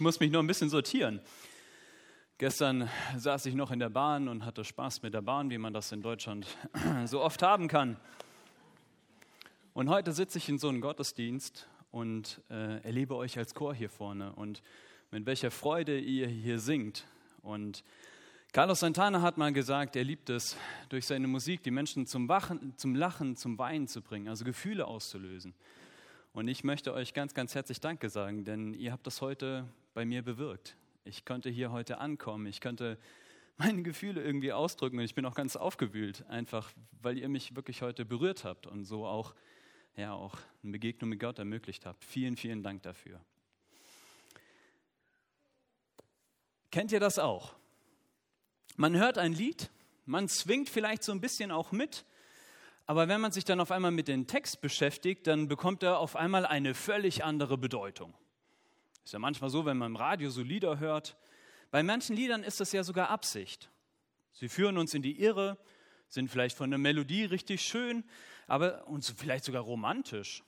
ich muss mich noch ein bisschen sortieren. Gestern saß ich noch in der Bahn und hatte Spaß mit der Bahn, wie man das in Deutschland so oft haben kann. Und heute sitze ich in so einem Gottesdienst und äh, erlebe euch als Chor hier vorne und mit welcher Freude ihr hier singt. Und Carlos Santana hat mal gesagt, er liebt es, durch seine Musik die Menschen zum, Wachen, zum Lachen, zum Weinen zu bringen, also Gefühle auszulösen. Und ich möchte euch ganz, ganz herzlich Danke sagen, denn ihr habt das heute bei mir bewirkt. Ich konnte hier heute ankommen, ich konnte meine Gefühle irgendwie ausdrücken und ich bin auch ganz aufgewühlt, einfach weil ihr mich wirklich heute berührt habt und so auch, ja, auch eine Begegnung mit Gott ermöglicht habt. Vielen, vielen Dank dafür. Kennt ihr das auch? Man hört ein Lied, man zwingt vielleicht so ein bisschen auch mit, aber wenn man sich dann auf einmal mit dem Text beschäftigt, dann bekommt er auf einmal eine völlig andere Bedeutung. Ist ja manchmal so, wenn man im Radio so Lieder hört. Bei manchen Liedern ist das ja sogar Absicht. Sie führen uns in die Irre, sind vielleicht von der Melodie richtig schön, aber und vielleicht sogar romantisch.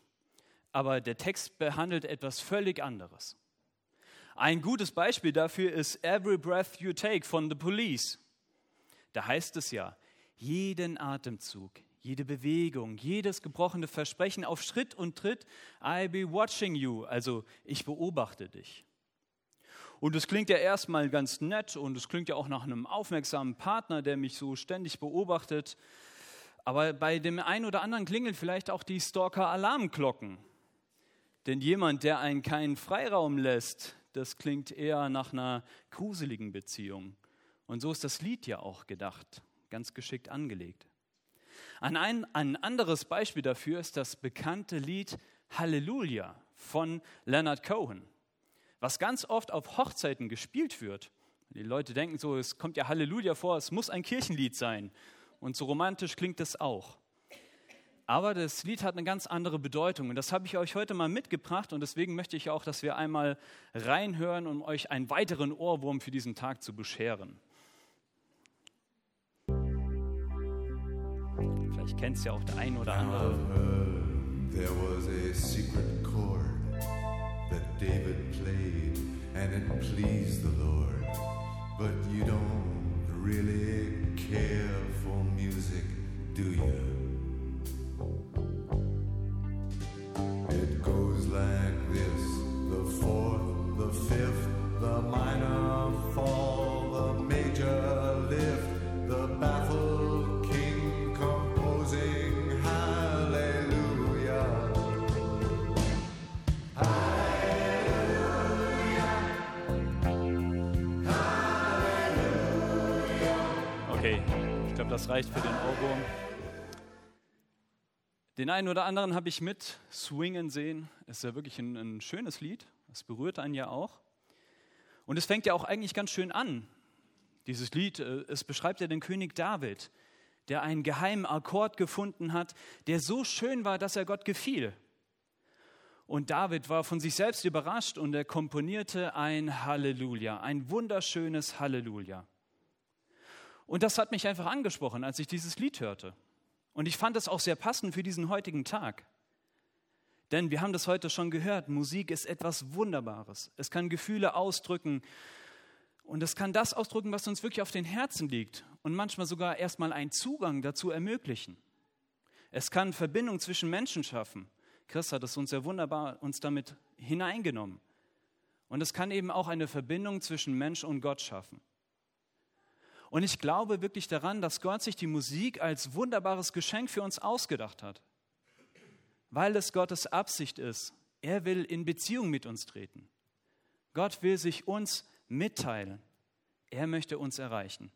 Aber der Text behandelt etwas völlig anderes. Ein gutes Beispiel dafür ist Every Breath You Take von The Police. Da heißt es ja, jeden Atemzug, jede Bewegung, jedes gebrochene Versprechen auf Schritt und Tritt, I be watching you, also ich beobachte dich. Und es klingt ja erstmal ganz nett und es klingt ja auch nach einem aufmerksamen Partner, der mich so ständig beobachtet. Aber bei dem einen oder anderen klingeln vielleicht auch die Stalker-Alarmglocken. Denn jemand, der einen keinen Freiraum lässt, das klingt eher nach einer gruseligen Beziehung. Und so ist das Lied ja auch gedacht, ganz geschickt angelegt. Ein, ein anderes Beispiel dafür ist das bekannte Lied Halleluja von Leonard Cohen, was ganz oft auf Hochzeiten gespielt wird. Die Leute denken so, es kommt ja Halleluja vor, es muss ein Kirchenlied sein. Und so romantisch klingt es auch. Aber das Lied hat eine ganz andere Bedeutung und das habe ich euch heute mal mitgebracht und deswegen möchte ich auch, dass wir einmal reinhören, um euch einen weiteren Ohrwurm für diesen Tag zu bescheren. Vielleicht kennt es ja auch der ein oder andere. There was a secret chord that David played and it pleased the Lord. But you don't really care for music, do you? It goes like this the fourth, the fifth, das reicht für den Ohrwurm. Den einen oder anderen habe ich mit swingen sehen. Es ist ja wirklich ein, ein schönes Lied. Es berührt einen ja auch. Und es fängt ja auch eigentlich ganz schön an. Dieses Lied, äh, es beschreibt ja den König David, der einen geheimen Akkord gefunden hat, der so schön war, dass er Gott gefiel. Und David war von sich selbst überrascht und er komponierte ein Halleluja, ein wunderschönes Halleluja. Und das hat mich einfach angesprochen, als ich dieses Lied hörte. Und ich fand es auch sehr passend für diesen heutigen Tag. Denn wir haben das heute schon gehört, Musik ist etwas Wunderbares. Es kann Gefühle ausdrücken und es kann das ausdrücken, was uns wirklich auf den Herzen liegt und manchmal sogar erstmal einen Zugang dazu ermöglichen. Es kann Verbindung zwischen Menschen schaffen. Chris hat es uns sehr wunderbar uns damit hineingenommen. Und es kann eben auch eine Verbindung zwischen Mensch und Gott schaffen. Und ich glaube wirklich daran, dass Gott sich die Musik als wunderbares Geschenk für uns ausgedacht hat, weil es Gottes Absicht ist. Er will in Beziehung mit uns treten. Gott will sich uns mitteilen. Er möchte uns erreichen.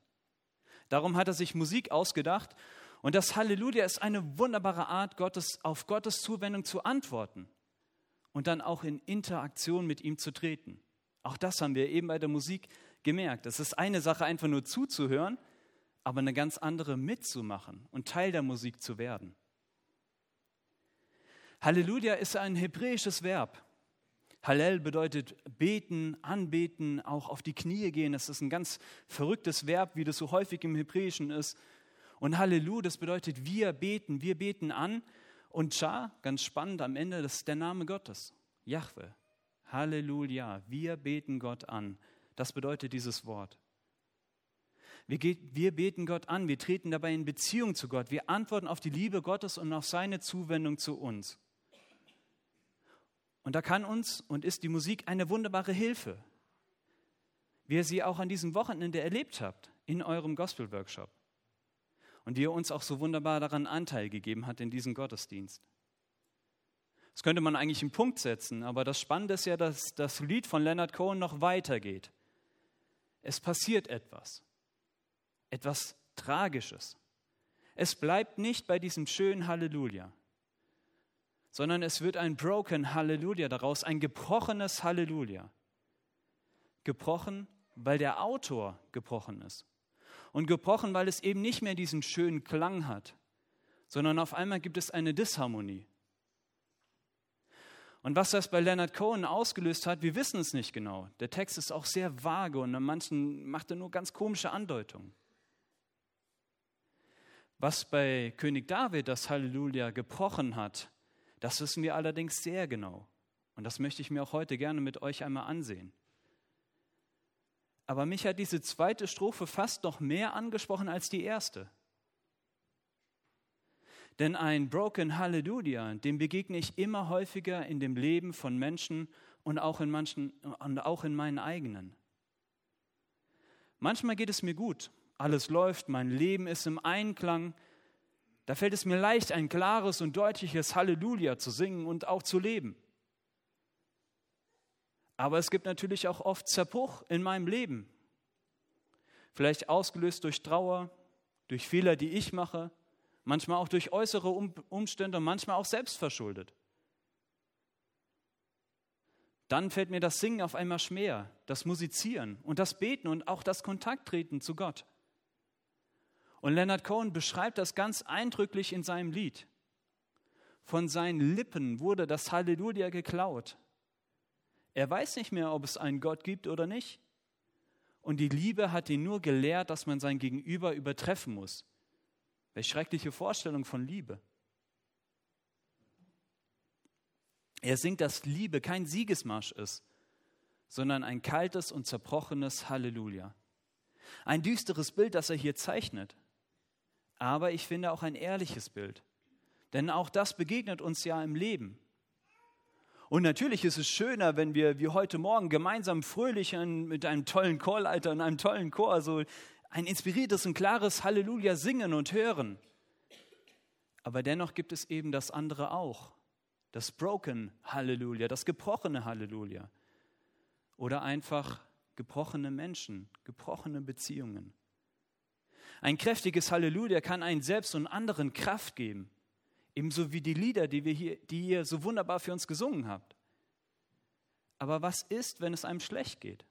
Darum hat er sich Musik ausgedacht und das Halleluja ist eine wunderbare Art, Gottes, auf Gottes Zuwendung zu antworten und dann auch in Interaktion mit ihm zu treten. Auch das haben wir eben bei der Musik gemerkt. Es ist eine Sache, einfach nur zuzuhören, aber eine ganz andere mitzumachen und Teil der Musik zu werden. Halleluja ist ein hebräisches Verb. Hallel bedeutet beten, anbeten, auch auf die Knie gehen. Das ist ein ganz verrücktes Verb, wie das so häufig im Hebräischen ist. Und Halleluja, das bedeutet wir beten, wir beten an. Und Cha, ganz spannend am Ende, das ist der Name Gottes, Jahwe. Halleluja. Wir beten Gott an. Das bedeutet dieses Wort. Wir, wir, beten Gott an, wir treten dabei in Beziehung zu Gott, wir antworten auf die Liebe Gottes und auf seine Zuwendung zu uns. Und da kann uns und ist die Musik eine wunderbare Hilfe, wie ihr sie auch an diesem Wochenende erlebt habt in eurem Gospel-Workshop und wie ihr uns auch so wunderbar daran Anteil gegeben hat in diesem Gottesdienst. Das könnte man eigentlich einen Punkt setzen, aber das Spannende ist ja, dass das Lied von Leonard Cohen noch weitergeht. Es passiert etwas, etwas Tragisches. Es bleibt nicht bei diesem schönen Halleluja, sondern es wird ein broken Halleluja daraus, ein gebrochenes Halleluja. Gebrochen, weil der Autor gebrochen ist. Und gebrochen, weil es eben nicht mehr diesen schönen Klang hat, sondern auf einmal gibt es eine Disharmonie. Und was das bei Leonard Cohen ausgelöst hat, wir wissen es nicht genau. Der Text ist auch sehr vage und an manchen macht er nur ganz komische Andeutungen. Was bei König David das Halleluja gebrochen hat, das wissen wir allerdings sehr genau. Und das möchte ich mir auch heute gerne mit euch einmal ansehen. Aber mich hat diese zweite Strophe fast noch mehr angesprochen als die erste. Denn ein Broken Hallelujah, dem begegne ich immer häufiger in dem Leben von Menschen und auch in manchen und auch in meinen eigenen. Manchmal geht es mir gut, alles läuft, mein Leben ist im Einklang. Da fällt es mir leicht, ein klares und deutliches Halleluja zu singen und auch zu leben. Aber es gibt natürlich auch oft Zerbruch in meinem Leben. Vielleicht ausgelöst durch Trauer, durch Fehler, die ich mache, manchmal auch durch äußere Umstände und manchmal auch selbstverschuldet. Dann fällt mir das Singen auf einmal schwer, das Musizieren und das Beten und auch das Kontakttreten zu Gott. Und Leonard Cohen beschreibt das ganz eindrücklich in seinem Lied. Von seinen Lippen wurde das Halleluja geklaut. Er weiß nicht mehr, ob es einen Gott gibt oder nicht. Und die Liebe hat ihn nur gelehrt, dass man sein Gegenüber übertreffen muss. Welche schreckliche Vorstellung von Liebe. Er singt, dass Liebe kein Siegesmarsch ist, sondern ein kaltes und zerbrochenes Halleluja. Ein düsteres Bild, das er hier zeichnet. Aber ich finde auch ein ehrliches Bild. Denn auch das begegnet uns ja im Leben. Und natürlich ist es schöner, wenn wir wie heute Morgen gemeinsam fröhlich mit einem tollen Chorleiter und einem tollen Chor so ein inspiriertes und klares Halleluja singen und hören. Aber dennoch gibt es eben das andere auch, das Broken Halleluja, das gebrochene Halleluja oder einfach gebrochene Menschen, gebrochene Beziehungen. Ein kräftiges Halleluja kann einen selbst und anderen Kraft geben, ebenso wie die Lieder, die, wir hier, die ihr so wunderbar für uns gesungen habt. Aber was ist, wenn es einem schlecht geht?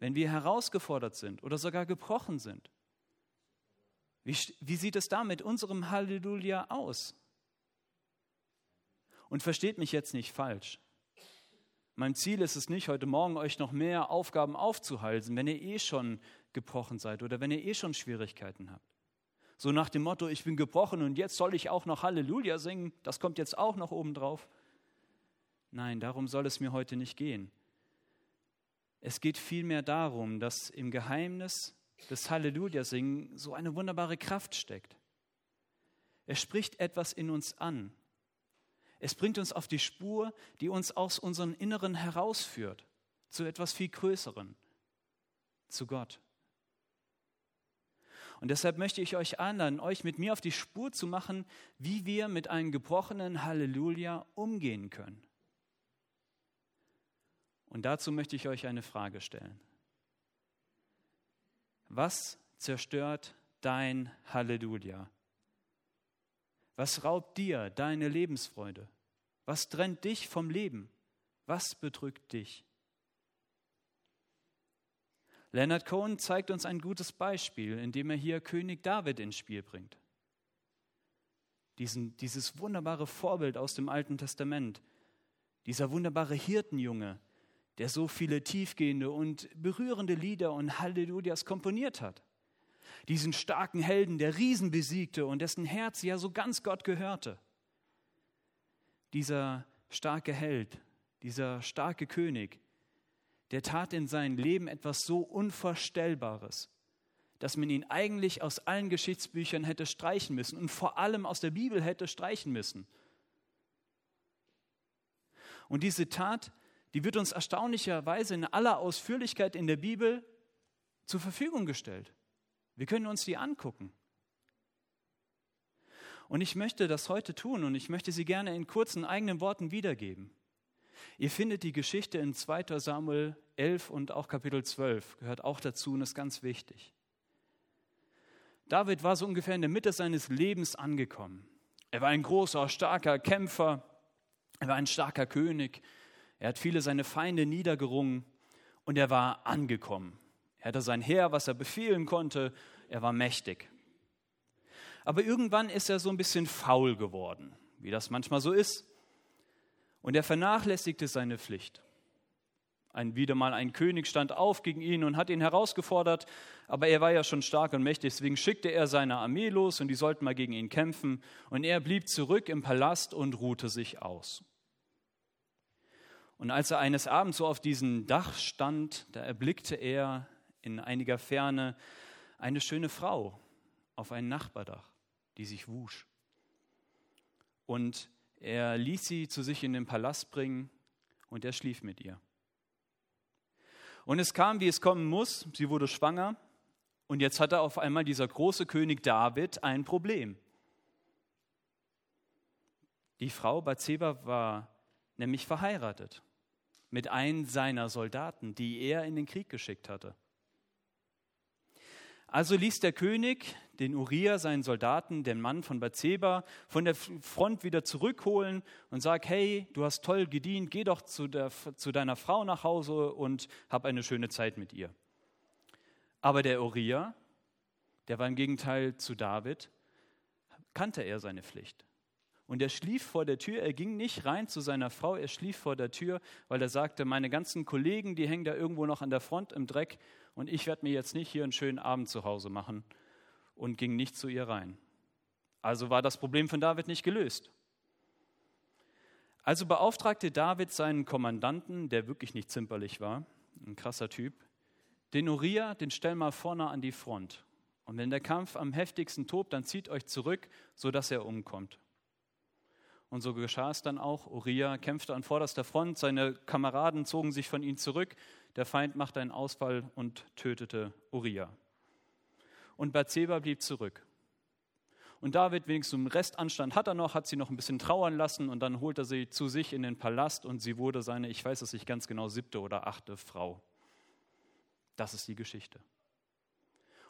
Wenn wir herausgefordert sind oder sogar gebrochen sind? Wie, wie sieht es da mit unserem Halleluja aus? Und versteht mich jetzt nicht falsch. Mein Ziel ist es nicht, heute Morgen euch noch mehr Aufgaben aufzuhalsen, wenn ihr eh schon gebrochen seid oder wenn ihr eh schon Schwierigkeiten habt. So nach dem Motto, ich bin gebrochen und jetzt soll ich auch noch Halleluja singen, das kommt jetzt auch noch oben drauf. Nein, darum soll es mir heute nicht gehen. Es geht vielmehr darum, dass im Geheimnis des Halleluja-Singen so eine wunderbare Kraft steckt. Es spricht etwas in uns an. Es bringt uns auf die Spur, die uns aus unserem Inneren herausführt, zu etwas viel Größeren, zu Gott. Und deshalb möchte ich euch einladen, euch mit mir auf die Spur zu machen, wie wir mit einem gebrochenen Halleluja umgehen können. Und dazu möchte ich euch eine Frage stellen. Was zerstört dein Halleluja? Was raubt dir deine Lebensfreude? Was trennt dich vom Leben? Was bedrückt dich? Leonard Cohen zeigt uns ein gutes Beispiel, indem er hier König David ins Spiel bringt. Diesen, dieses wunderbare Vorbild aus dem Alten Testament, dieser wunderbare Hirtenjunge, der so viele tiefgehende und berührende Lieder und Hallelujahs komponiert hat. Diesen starken Helden, der Riesen besiegte und dessen Herz ja so ganz Gott gehörte. Dieser starke Held, dieser starke König, der tat in seinem Leben etwas so Unvorstellbares, dass man ihn eigentlich aus allen Geschichtsbüchern hätte streichen müssen und vor allem aus der Bibel hätte streichen müssen. Und diese Tat, die wird uns erstaunlicherweise in aller Ausführlichkeit in der Bibel zur Verfügung gestellt. Wir können uns die angucken. Und ich möchte das heute tun und ich möchte sie gerne in kurzen eigenen Worten wiedergeben. Ihr findet die Geschichte in 2 Samuel 11 und auch Kapitel 12, gehört auch dazu und ist ganz wichtig. David war so ungefähr in der Mitte seines Lebens angekommen. Er war ein großer, starker Kämpfer, er war ein starker König, er hat viele seine Feinde niedergerungen und er war angekommen. Er hatte sein Heer, was er befehlen konnte, er war mächtig. Aber irgendwann ist er so ein bisschen faul geworden, wie das manchmal so ist. Und er vernachlässigte seine Pflicht. Ein, wieder mal ein König stand auf gegen ihn und hat ihn herausgefordert, aber er war ja schon stark und mächtig, deswegen schickte er seine Armee los und die sollten mal gegen ihn kämpfen. Und er blieb zurück im Palast und ruhte sich aus. Und als er eines Abends so auf diesem Dach stand, da erblickte er in einiger Ferne eine schöne Frau auf ein Nachbardach, die sich wusch. Und er ließ sie zu sich in den Palast bringen und er schlief mit ihr. Und es kam, wie es kommen muss, sie wurde schwanger und jetzt hatte auf einmal dieser große König David ein Problem. Die Frau Bathseba war nämlich verheiratet mit einem seiner Soldaten, die er in den Krieg geschickt hatte. Also ließ der König den Uriah, seinen Soldaten, den Mann von Bathseba, von der Front wieder zurückholen und sagt, hey, du hast toll gedient, geh doch zu, der, zu deiner Frau nach Hause und hab eine schöne Zeit mit ihr. Aber der Uriah, der war im Gegenteil zu David, kannte er seine Pflicht. Und er schlief vor der Tür, er ging nicht rein zu seiner Frau, er schlief vor der Tür, weil er sagte, meine ganzen Kollegen, die hängen da irgendwo noch an der Front im Dreck und ich werde mir jetzt nicht hier einen schönen Abend zu Hause machen und ging nicht zu ihr rein. Also war das Problem von David nicht gelöst. Also beauftragte David seinen Kommandanten, der wirklich nicht zimperlich war, ein krasser Typ, den Uriah, den stell mal vorne an die Front. Und wenn der Kampf am heftigsten tobt, dann zieht euch zurück, sodass er umkommt. Und so geschah es dann auch. Uriah kämpfte an vorderster Front, seine Kameraden zogen sich von ihm zurück. Der Feind machte einen Ausfall und tötete Uriah. Und Bathseba blieb zurück. Und David, wenigstens einen Restanstand hat er noch, hat sie noch ein bisschen trauern lassen und dann holt er sie zu sich in den Palast und sie wurde seine, ich weiß es nicht ganz genau, siebte oder achte Frau. Das ist die Geschichte.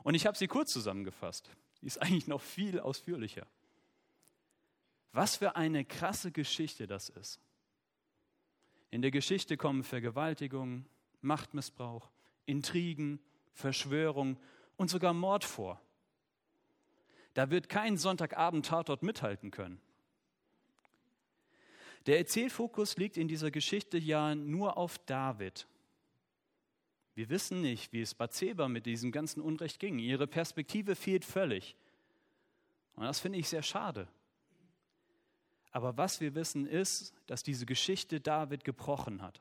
Und ich habe sie kurz zusammengefasst. Die ist eigentlich noch viel ausführlicher. Was für eine krasse Geschichte das ist. In der Geschichte kommen Vergewaltigungen, Machtmissbrauch, Intrigen, Verschwörung und sogar Mord vor. Da wird kein Sonntagabend-Tatort mithalten können. Der Erzählfokus liegt in dieser Geschichte ja nur auf David. Wir wissen nicht, wie es Bathseba mit diesem ganzen Unrecht ging. Ihre Perspektive fehlt völlig. Und das finde ich sehr schade. Aber was wir wissen ist, dass diese Geschichte David gebrochen hat.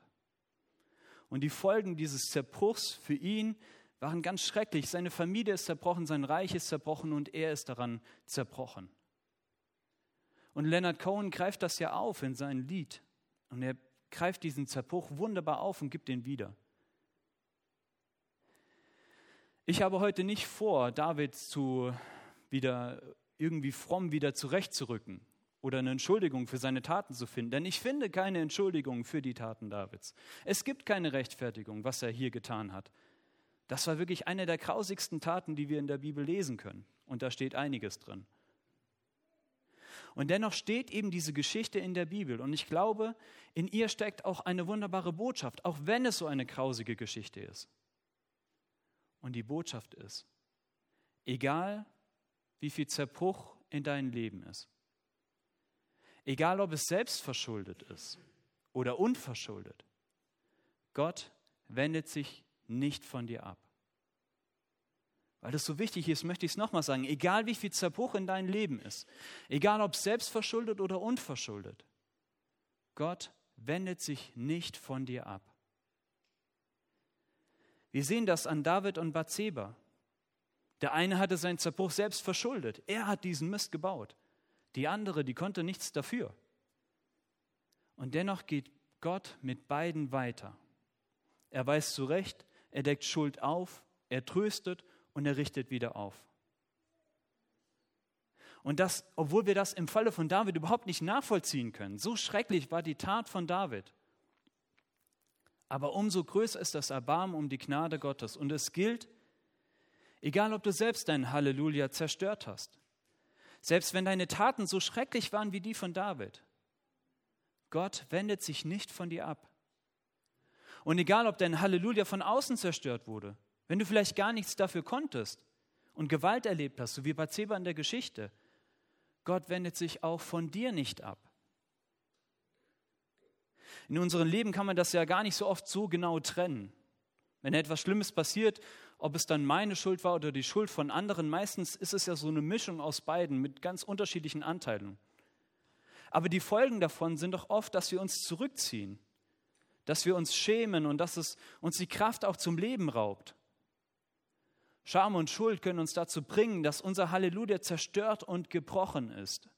Und die Folgen dieses Zerbruchs für ihn waren ganz schrecklich. Seine Familie ist zerbrochen, sein Reich ist zerbrochen und er ist daran zerbrochen. Und Leonard Cohen greift das ja auf in sein Lied. Und er greift diesen Zerbruch wunderbar auf und gibt ihn wieder. Ich habe heute nicht vor, David zu wieder irgendwie fromm wieder zurechtzurücken oder eine Entschuldigung für seine Taten zu finden. Denn ich finde keine Entschuldigung für die Taten Davids. Es gibt keine Rechtfertigung, was er hier getan hat. Das war wirklich eine der grausigsten Taten, die wir in der Bibel lesen können. Und da steht einiges drin. Und dennoch steht eben diese Geschichte in der Bibel. Und ich glaube, in ihr steckt auch eine wunderbare Botschaft, auch wenn es so eine grausige Geschichte ist. Und die Botschaft ist, egal wie viel Zerbruch in deinem Leben ist, Egal, ob es selbst verschuldet ist oder unverschuldet. Gott wendet sich nicht von dir ab. Weil das so wichtig ist, möchte ich es nochmal sagen. Egal wie viel Zerbruch in deinem Leben ist, egal ob selbst verschuldet oder unverschuldet, Gott wendet sich nicht von dir ab. Wir sehen das an David und Bathseba. Der eine hatte seinen Zerbruch selbst verschuldet. Er hat diesen Mist gebaut. Die andere, die konnte nichts dafür. Und dennoch geht Gott mit beiden weiter. Er weist zurecht, er deckt Schuld auf, er tröstet und er richtet wieder auf. Und das, obwohl wir das im Falle von David überhaupt nicht nachvollziehen können. So schrecklich war die Tat von David. Aber umso größer ist das Erbarmen um die Gnade Gottes. Und es gilt, egal ob du selbst dein Halleluja zerstört hast, selbst wenn deine Taten so schrecklich waren wie die von David, Gott wendet sich nicht von dir ab. Und egal, ob dein Halleluja von außen zerstört wurde, wenn du vielleicht gar nichts dafür konntest und Gewalt erlebt hast, so wie Bathseba in der Geschichte, Gott wendet sich auch von dir nicht ab. In unserem Leben kann man das ja gar nicht so oft so genau trennen. Wenn etwas Schlimmes passiert, ob es dann meine Schuld war oder die Schuld von anderen, meistens ist es ja so eine Mischung aus beiden mit ganz unterschiedlichen Anteilen. Aber die Folgen davon sind doch oft, dass wir uns zurückziehen, dass wir uns schämen und dass es uns die Kraft auch zum Leben raubt. Scham und Schuld können uns dazu bringen, dass unser Halleluja zerstört und gebrochen ist.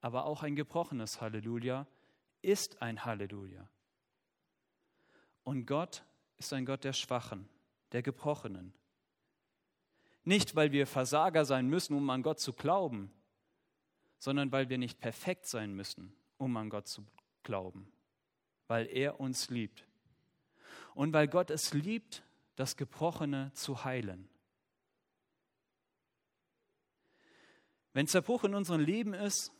Aber auch ein gebrochenes Halleluja ist ein Halleluja. Und Gott ist ein Gott der Schwachen, der Gebrochenen. Nicht, weil wir Versager sein müssen, um an Gott zu glauben, sondern weil wir nicht perfekt sein müssen, um an Gott zu glauben, weil er uns liebt. Und weil Gott es liebt, das Gebrochene zu heilen. Wenn Zerbruch in unserem Leben ist,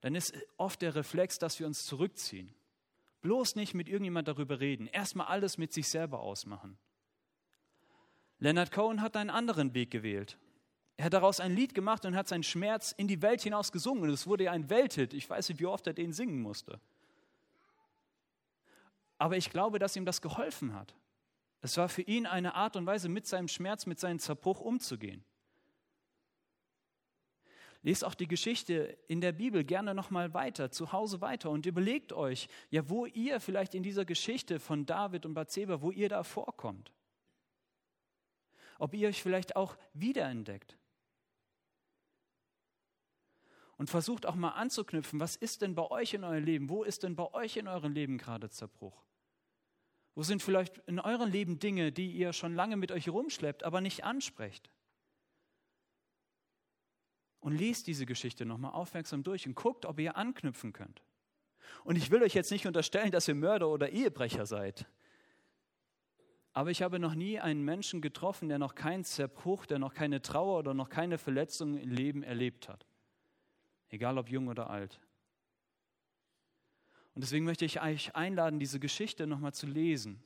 dann ist oft der Reflex, dass wir uns zurückziehen. Bloß nicht mit irgendjemand darüber reden. Erstmal alles mit sich selber ausmachen. Leonard Cohen hat einen anderen Weg gewählt. Er hat daraus ein Lied gemacht und hat seinen Schmerz in die Welt hinaus gesungen. Und es wurde ja ein Welthit. Ich weiß nicht, wie oft er den singen musste. Aber ich glaube, dass ihm das geholfen hat. Es war für ihn eine Art und Weise, mit seinem Schmerz, mit seinem Zerbruch umzugehen. Lest auch die Geschichte in der Bibel gerne nochmal weiter, zu Hause weiter und überlegt euch, ja, wo ihr vielleicht in dieser Geschichte von David und Bathseba, wo ihr da vorkommt. Ob ihr euch vielleicht auch wiederentdeckt und versucht auch mal anzuknüpfen, was ist denn bei euch in eurem Leben? Wo ist denn bei euch in eurem Leben gerade Zerbruch? Wo sind vielleicht in eurem Leben Dinge, die ihr schon lange mit euch rumschleppt, aber nicht ansprecht? Und lest diese Geschichte nochmal aufmerksam durch und guckt, ob ihr anknüpfen könnt. Und ich will euch jetzt nicht unterstellen, dass ihr Mörder oder Ehebrecher seid. Aber ich habe noch nie einen Menschen getroffen, der noch keinen Zerbruch, der noch keine Trauer oder noch keine Verletzung im Leben erlebt hat egal ob jung oder alt. Und deswegen möchte ich euch einladen, diese Geschichte nochmal zu lesen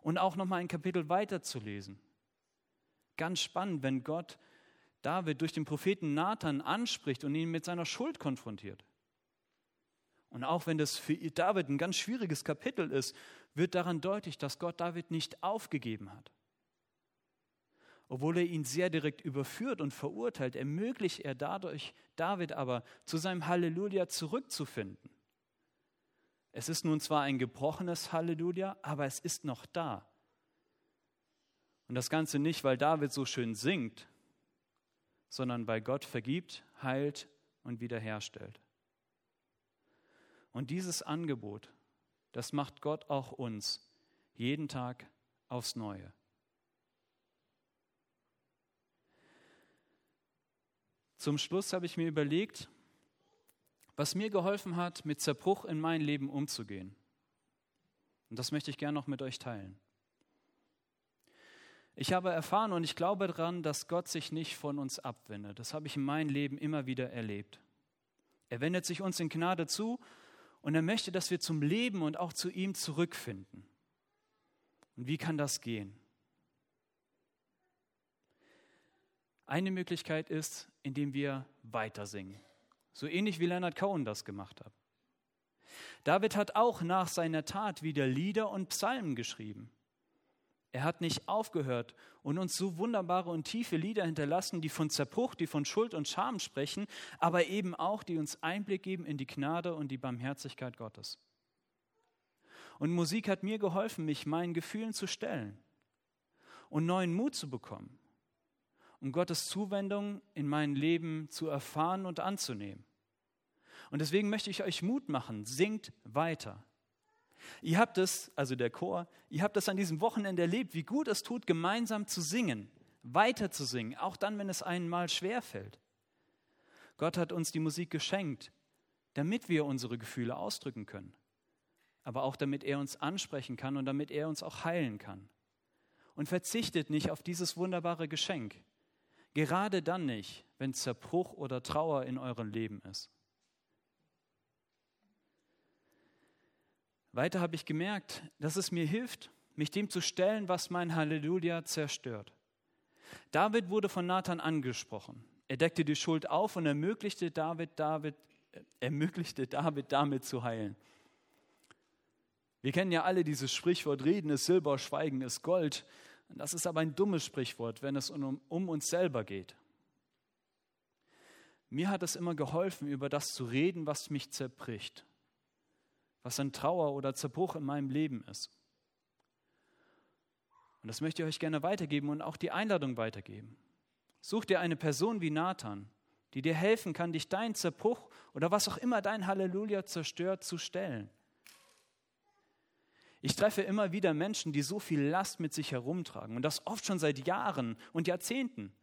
und auch nochmal ein Kapitel weiter zu lesen. Ganz spannend, wenn Gott David durch den Propheten Nathan anspricht und ihn mit seiner Schuld konfrontiert. Und auch wenn das für David ein ganz schwieriges Kapitel ist, wird daran deutlich, dass Gott David nicht aufgegeben hat. Obwohl er ihn sehr direkt überführt und verurteilt, ermöglicht er dadurch David aber, zu seinem Halleluja zurückzufinden. Es ist nun zwar ein gebrochenes Halleluja, aber es ist noch da. Und das Ganze nicht, weil David so schön singt, sondern weil Gott vergibt, heilt und wiederherstellt. Und dieses Angebot, das macht Gott auch uns jeden Tag aufs Neue. Zum Schluss habe ich mir überlegt, was mir geholfen hat, mit Zerbruch in mein Leben umzugehen. Und das möchte ich gerne noch mit euch teilen. Ich habe erfahren und ich glaube daran, dass Gott sich nicht von uns abwendet. Das habe ich in meinem Leben immer wieder erlebt. Er wendet sich uns in Gnade zu und er möchte, dass wir zum Leben und auch zu ihm zurückfinden. Und wie kann das gehen? Eine Möglichkeit ist, indem wir weiter singen. So ähnlich wie Leonard Cohen das gemacht hat. David hat auch nach seiner Tat wieder Lieder und Psalmen geschrieben. Er hat nicht aufgehört und uns so wunderbare und tiefe Lieder hinterlassen, die von Zerbruch, die von Schuld und Scham sprechen, aber eben auch, die uns Einblick geben in die Gnade und die Barmherzigkeit Gottes. Und Musik hat mir geholfen, mich meinen Gefühlen zu stellen und neuen Mut zu bekommen, um Gottes Zuwendung in mein Leben zu erfahren und anzunehmen. Und deswegen möchte ich euch Mut machen, singt weiter. Ihr habt es, also der Chor, ihr habt es an diesem Wochenende erlebt, wie gut es tut, gemeinsam zu singen, weiter zu singen, auch dann, wenn es einen mal schwer fällt. Gott hat uns die Musik geschenkt, damit wir unsere Gefühle ausdrücken können, aber auch damit er uns ansprechen kann und damit er uns auch heilen kann. Und verzichtet nicht auf dieses wunderbare Geschenk, gerade dann nicht, wenn Zerbruch oder Trauer in eurem Leben ist. Weiter habe ich gemerkt, dass es mir hilft, mich dem zu stellen, was mein Halleluja zerstört. David wurde von Nathan angesprochen. Er deckte die Schuld auf und ermöglichte David, David, äh, ermöglichte David damit zu heilen. Wir kennen ja alle dieses Sprichwort, Reden ist Silber, Schweigen ist Gold. Das ist aber ein dummes Sprichwort, wenn es um, um uns selber geht. Mir hat es immer geholfen, über das zu reden, was mich zerbricht was an Trauer oder Zerbruch in meinem Leben ist. Und das möchte ich euch gerne weitergeben und auch die Einladung weitergeben. Such dir eine Person wie Nathan, die dir helfen kann, dich dein Zerbruch oder was auch immer dein Halleluja zerstört, zu stellen. Ich treffe immer wieder Menschen, die so viel Last mit sich herumtragen und das oft schon seit Jahren und Jahrzehnten.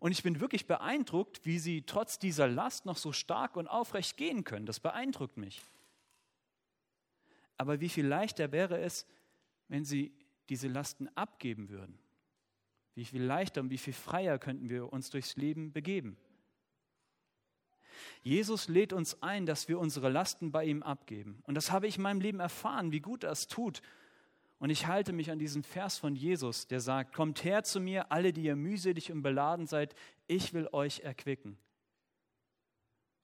Und ich bin wirklich beeindruckt, wie sie trotz dieser Last noch so stark und aufrecht gehen können. Das beeindruckt mich. Aber wie viel leichter wäre es, wenn sie diese Lasten abgeben würden? Wie viel leichter und wie viel freier könnten wir uns durchs Leben begeben? Jesus lädt uns ein, dass wir unsere Lasten bei ihm abgeben. Und das habe ich in meinem Leben erfahren, wie gut das tut. Und ich halte mich an diesen Vers von Jesus, der sagt, kommt her zu mir, alle, die ihr mühselig und beladen seid, ich will euch erquicken.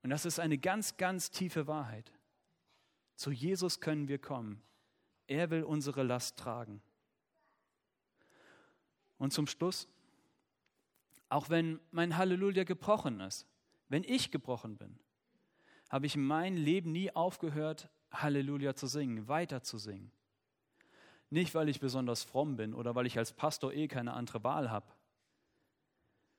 Und das ist eine ganz, ganz tiefe Wahrheit. Zu Jesus können wir kommen. Er will unsere Last tragen. Und zum Schluss, auch wenn mein Halleluja gebrochen ist, wenn ich gebrochen bin, habe ich in meinem Leben nie aufgehört, Halleluja zu singen, weiter zu singen. Nicht, weil ich besonders fromm bin oder weil ich als Pastor eh keine andere Wahl habe,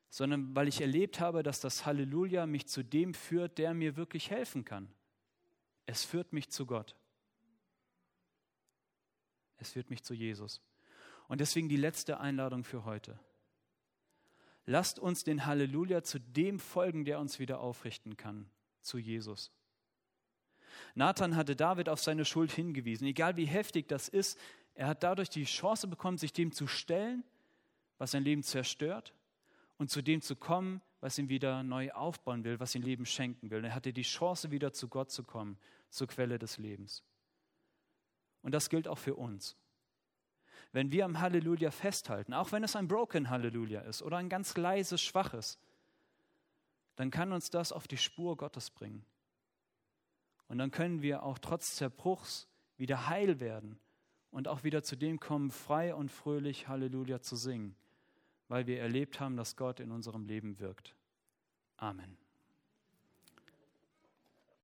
sondern weil ich erlebt habe, dass das Halleluja mich zu dem führt, der mir wirklich helfen kann. Es führt mich zu Gott. Es führt mich zu Jesus. Und deswegen die letzte Einladung für heute. Lasst uns den Halleluja zu dem folgen, der uns wieder aufrichten kann, zu Jesus. Nathan hatte David auf seine Schuld hingewiesen. Egal wie heftig das ist, er hat dadurch die Chance bekommen, sich dem zu stellen, was sein Leben zerstört, und zu dem zu kommen, was ihn wieder neu aufbauen will, was ihm Leben schenken will. Er hatte die Chance, wieder zu Gott zu kommen, zur Quelle des Lebens. Und das gilt auch für uns. Wenn wir am Halleluja festhalten, auch wenn es ein broken Halleluja ist oder ein ganz leises, schwaches, dann kann uns das auf die Spur Gottes bringen. Und dann können wir auch trotz Zerbruchs wieder heil werden und auch wieder zu dem kommen, frei und fröhlich Halleluja zu singen, weil wir erlebt haben, dass Gott in unserem Leben wirkt. Amen.